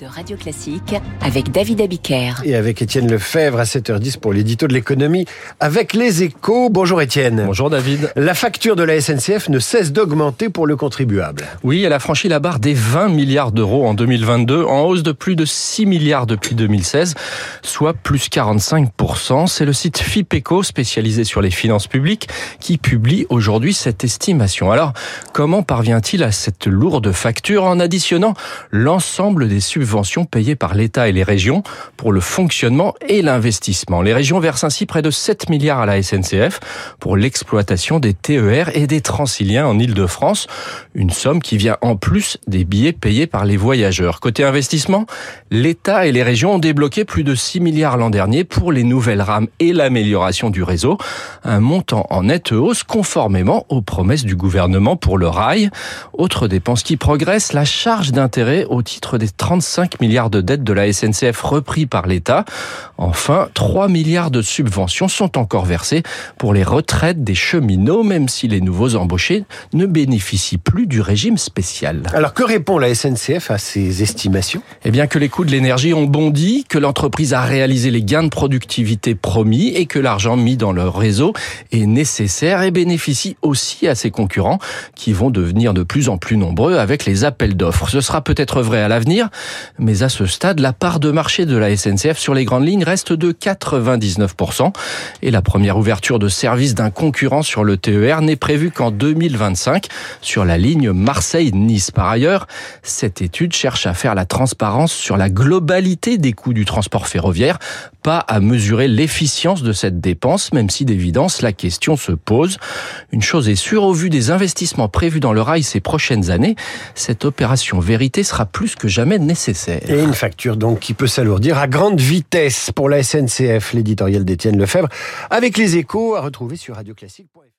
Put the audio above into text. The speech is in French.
de Radio Classique avec David Abiker. Et avec Étienne Lefebvre à 7h10 pour l'édito de l'économie avec les échos. Bonjour Étienne. Bonjour David. La facture de la SNCF ne cesse d'augmenter pour le contribuable. Oui, elle a franchi la barre des 20 milliards d'euros en 2022, en hausse de plus de 6 milliards depuis 2016, soit plus 45%. C'est le site FIPECO, spécialisé sur les finances publiques, qui publie aujourd'hui cette estimation. Alors, comment parvient-il à cette lourde facture en additionnant l'ensemble des subventions payées par l'État et les régions pour le fonctionnement et l'investissement. Les régions versent ainsi près de 7 milliards à la SNCF pour l'exploitation des TER et des Transiliens en Ile-de-France, une somme qui vient en plus des billets payés par les voyageurs. Côté investissement, l'État et les régions ont débloqué plus de 6 milliards l'an dernier pour les nouvelles rames et l'amélioration du réseau, un montant en nette hausse conformément aux promesses du gouvernement pour le rail. Autre dépense qui progresse, la charge d'intérêt au titre des 35 milliards de dettes de la SNCF repris par l'État. Enfin, 3 milliards de subventions sont encore versées pour les retraites des cheminots, même si les nouveaux embauchés ne bénéficient plus du régime spécial. Alors que répond la SNCF à ces estimations? Eh bien que les coûts de l'énergie ont bondi, que l'entreprise a réalisé les gains de productivité promis et que l'argent mis dans le réseau est nécessaire et bénéficie aussi à ses concurrents qui vont devenir de plus en plus nombreux avec les appels d'offres. Ce sera peut-être vrai à l'avenir, mais à ce stade, la part de marché de la SNCF sur les grandes lignes reste de 99%. Et la première ouverture de service d'un concurrent sur le TER n'est prévue qu'en 2025 sur la ligne Marseille-Nice. Par ailleurs, cette étude cherche à faire la transparence sur la globalité des coûts du transport ferroviaire, pas à mesurer l'efficience de cette dépense, même si d'évidence la question se pose. Une chose est sûre, au vu des investissements prévus dans le rail ces prochaines années, cette opération vérité sera plus que jamais Et une facture donc qui peut s'alourdir à grande vitesse pour la SNCF, l'éditorial d'Étienne Lefebvre, avec les échos à retrouver sur radioclassique.fr.